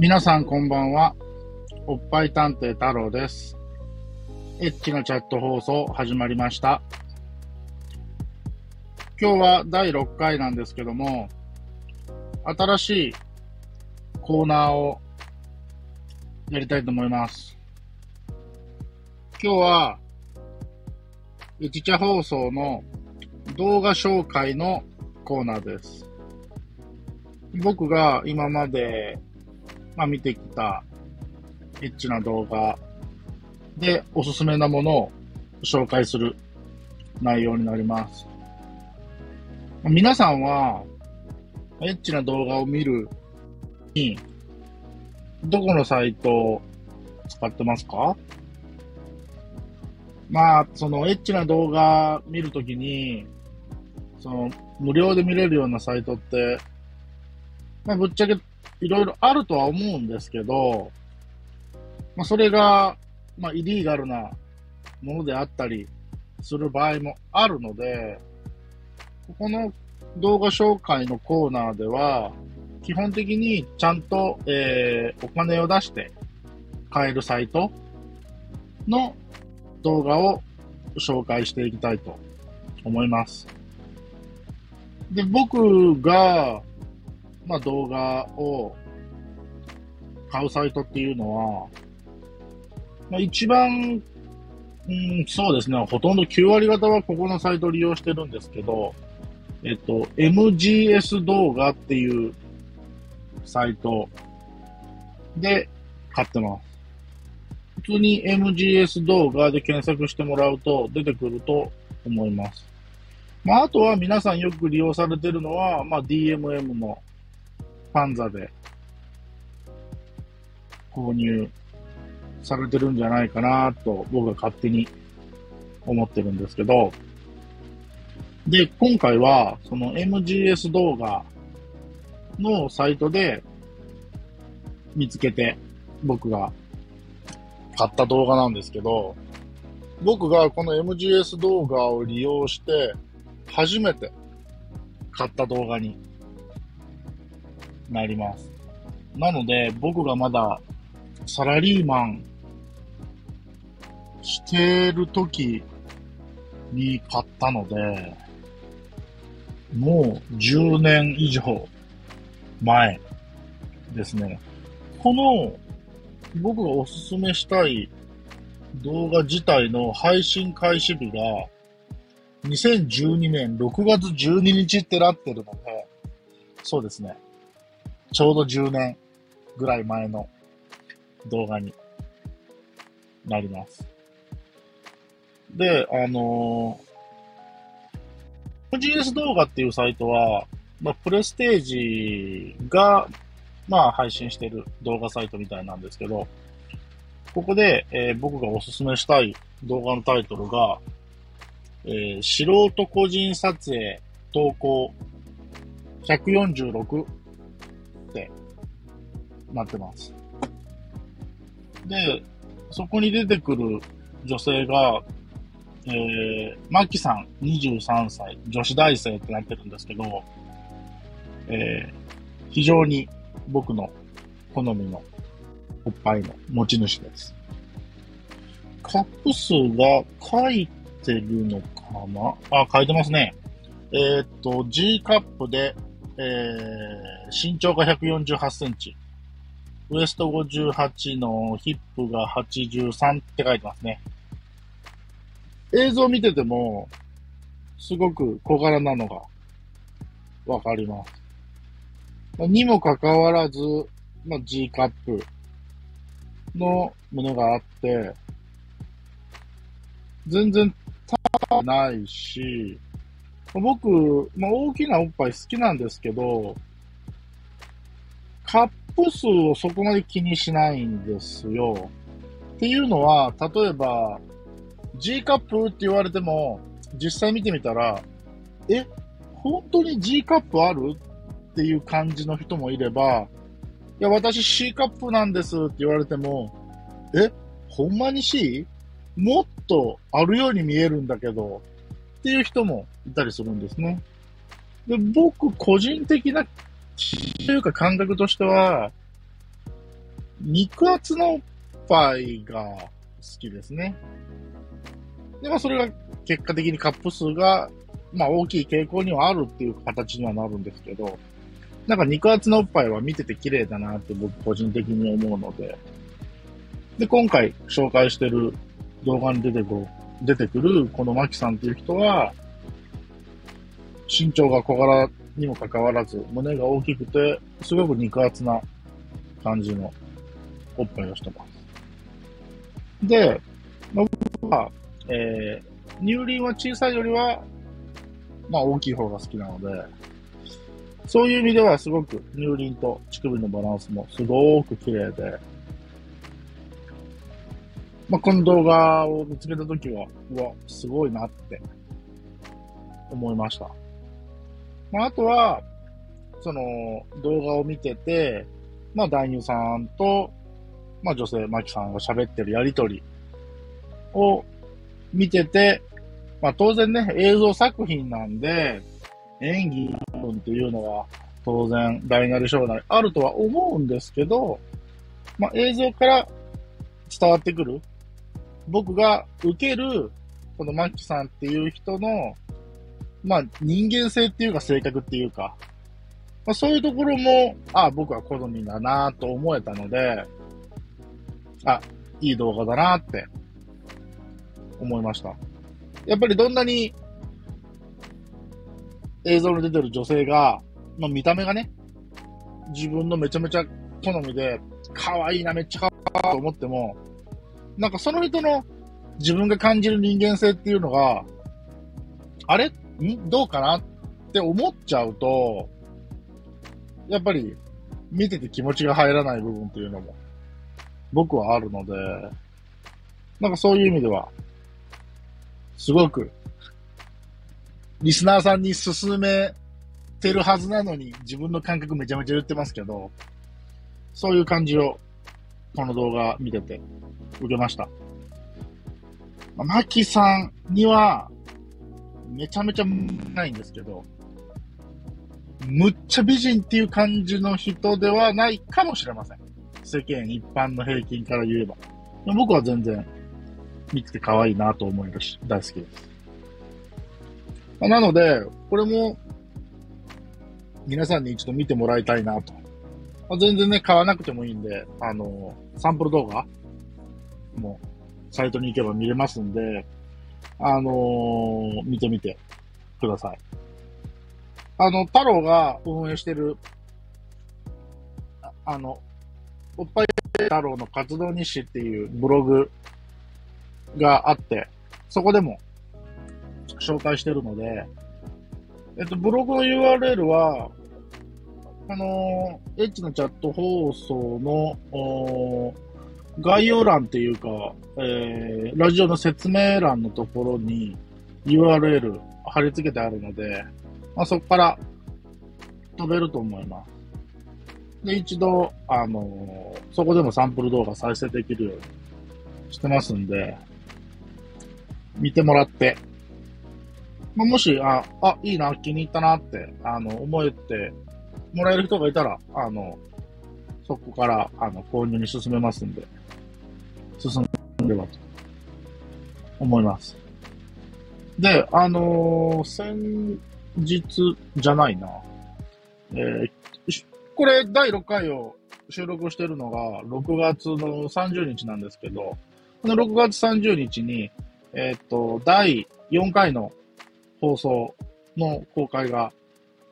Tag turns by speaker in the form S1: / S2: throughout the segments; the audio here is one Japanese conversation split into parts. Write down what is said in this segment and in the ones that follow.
S1: 皆さんこんばんは。おっぱい探偵太郎です。エッチなチャット放送始まりました。今日は第6回なんですけども、新しいコーナーをやりたいと思います。今日は、エチチャ放送の動画紹介のコーナーです。僕が今まで、まあ、見てきたエッチな動画でおすすめなものを紹介する内容になります。皆さんは、エッチな動画を見るに、どこのサイトを使ってますか？まあ、そのエッチな動画見るときに、その無料で見れるようなサイトって、まあ、ぶっちゃけいろいろあるとは思うんですけど、まあ、それが、まあ、イリーガルなものであったりする場合もあるので、ここの動画紹介のコーナーでは、基本的にちゃんと、えー、お金を出して買えるサイトの動画を紹介していきたいと思います。で、僕が、まあ、動画を買うサイトっていうのは、まあ、一番、うん、そうですね、ほとんど9割方はここのサイトを利用してるんですけど、えっと、MGS 動画っていうサイトで買ってます。普通に MGS 動画で検索してもらうと出てくると思います。まあ、あとは皆さんよく利用されてるのは、まあ、DMM のファンザで購入されてるんじゃないかなと僕は勝手に思ってるんですけど、で、今回はその MGS 動画のサイトで見つけて僕が買った動画なんですけど、僕がこの MGS 動画を利用して初めて買った動画になります。なので、僕がまだサラリーマンしてる時に買ったので、もう10年以上前ですね。この僕がおすすめしたい動画自体の配信開始日が2012年6月12日ってなってるので、そうですね。ちょうど10年ぐらい前の動画になります。で、あのー、GS 動画っていうサイトは、まあ、プレステージが、まあ、配信してる動画サイトみたいなんですけど、ここで、えー、僕がおすすめしたい動画のタイトルが、えー、素人個人撮影投稿146ってなってます。で、そこに出てくる女性が、えー、マキさん23歳、女子大生ってなってるんですけど、えー、非常に僕の好みのおっぱいの持ち主です。カップ数が書いてるのかな？あ、書いてますね。えー、っと、G カップで、えー、身長が148センチ。ウエスト58のヒップが83って書いてますね。映像見てても、すごく小柄なのがわかります。にもかかわらず、まあ、G カップのものがあって、全然高くないし、僕、まあ、大きなおっぱい好きなんですけど、カップ数をそこまで気にしないんですよ。っていうのは、例えば、G カップって言われても、実際見てみたら、え、本当に G カップある？っていう感じの人もいれば、いや、私 C カップなんですって言われても、え、ほんまに C? もっとあるように見えるんだけど、っていう人もいたりするんですね。で、僕、個人的な、というか感覚としては、肉厚のおっぱいが好きですね。で、まあそれが結果的にカップ数が、まあ大きい傾向にはあるっていう形にはなるんですけど、なんか肉厚のおっぱいは見てて綺麗だなって僕個人的に思うので、で、今回紹介してる動画に出てくる、出てくるこのマキさんっていう人は、身長が小柄にもかかわらず、胸が大きくて、すごく肉厚な感じのおっぱいをしてます。で、僕は、えー、乳輪は小さいよりは、まあ大きい方が好きなので、そういう意味ではすごく乳輪と乳首のバランスもすごく綺麗で、まあ、この動画を見つけたときは、うわ、すごいなって思いました。まあ、あとは、その動画を見てて、まあ、男優さんと、まあ、女性、マキさんが喋ってるやりとりを見てて、まあ、当然ね、映像作品なんで、演技分っていうのは当然大なり小なりあるとは思うんですけど、まあ、映像から伝わってくる僕が受ける、このマキさんっていう人の、まあ、人間性っていうか性格っていうか、まあ、そういうところも、ああ、僕は好みだなと思えたので、あ、いい動画だなって思いました。やっぱりどんなに映像に出てる女性が、まあ、見た目がね、自分のめちゃめちゃ好みで、可愛いな、めっちゃ可愛いと思っても、なんかその人の自分が感じる人間性っていうのが、あれどうかなって思っちゃうと、やっぱり見てて気持ちが入らない部分っていうのも僕はあるので、なんかそういう意味では、すごく、リスナーさんに勧めてるはずなのに、自分の感覚めちゃめちゃ言ってますけど、そういう感じを、この動画見てて受けました。マキさんには、めちゃめちゃないんですけど、むっちゃ美人っていう感じの人ではないかもしれません。世間一般の平均から言えば。僕は全然見てて可愛いなと思えるし、大好きです。なので、これも皆さんに一度見てもらいたいなと。全然ね、買わなくてもいいんで、あの、サンプル動画もサイトに行けば見れますんで、あのー、見てみてください。あの、太郎が運営してる、あの、おっぱい太郎の活動日誌っていうブログがあって、そこでも紹介してるので、えっと、ブログの URL は、あのエッチのチャット放送の、概要欄っていうか、えー、ラジオの説明欄のところに URL 貼り付けてあるので、まあ、そこから飛べると思います。で、一度、あのー、そこでもサンプル動画再生できるようにしてますんで、見てもらって、まあ、もし、あ、あ、いいな、気に入ったなって、あの、思えてもらえる人がいたら、あの、そこから、あの、購入に進めますんで、進んではと思います。で、あのー、先日じゃないな。えー、これ第6回を収録してるのが6月の30日なんですけど、この6月30日に、えー、っと、第4回の放送の公開が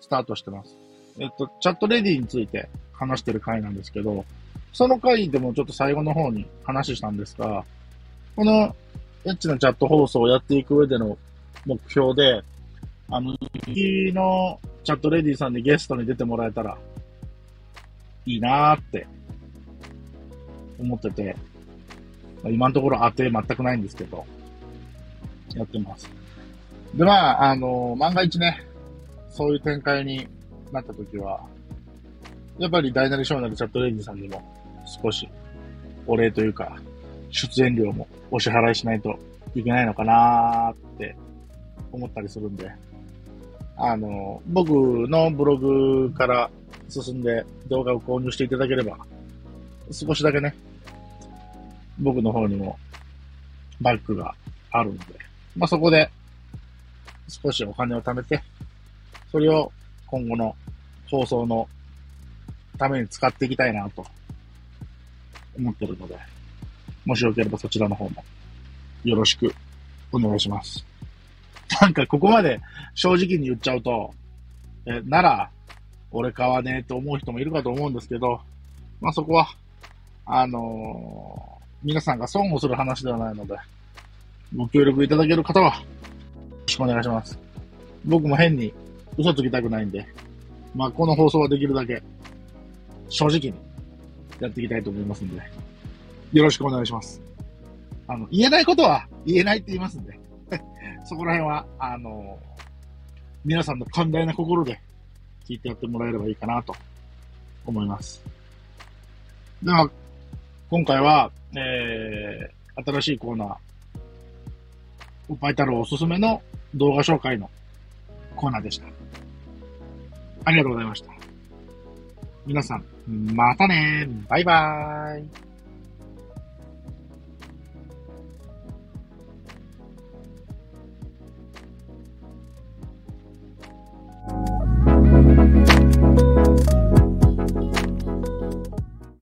S1: スタートしてます。えっと、チャットレディについて話してる回なんですけど、その回でもちょっと最後の方に話したんですが、このエッチなチャット放送をやっていく上での目標で、あの、次のチャットレディさんにゲストに出てもらえたらいいなーって思ってて、今のところ当て全くないんですけど、やってます。で、まあ、あの、万が一ね、そういう展開になった時は、やっぱり大なり小なりチャットレディさんにも少しお礼というか、出演料もお支払いしないといけないのかなーって思ったりするんで、あの、僕のブログから進んで動画を購入していただければ、少しだけね、僕の方にもバッグがあるんで、まあそこで少しお金を貯めて、それを今後の放送のために使っていきたいなと思ってるので、もしよければそちらの方もよろしくお願いします。なんかここまで正直に言っちゃうと、え、なら、俺買わねえと思う人もいるかと思うんですけど、まあそこは、あのー、皆さんが損をする話ではないので、ご協力いただける方は、よろしくお願いします。僕も変に嘘つきたくないんで、まあこの放送はできるだけ、正直にやっていきたいと思いますんで、よろしくお願いします。あの、言えないことは言えないって言いますんで、そこら辺は、あのー、皆さんの寛大な心で聞いてやってもらえればいいかなと思います。では、今回は、えー、新しいコーナー、おっぱい太郎おすすめの動画紹介のコーナーでした。ありがとうございました。皆さん、またねバイバーイ。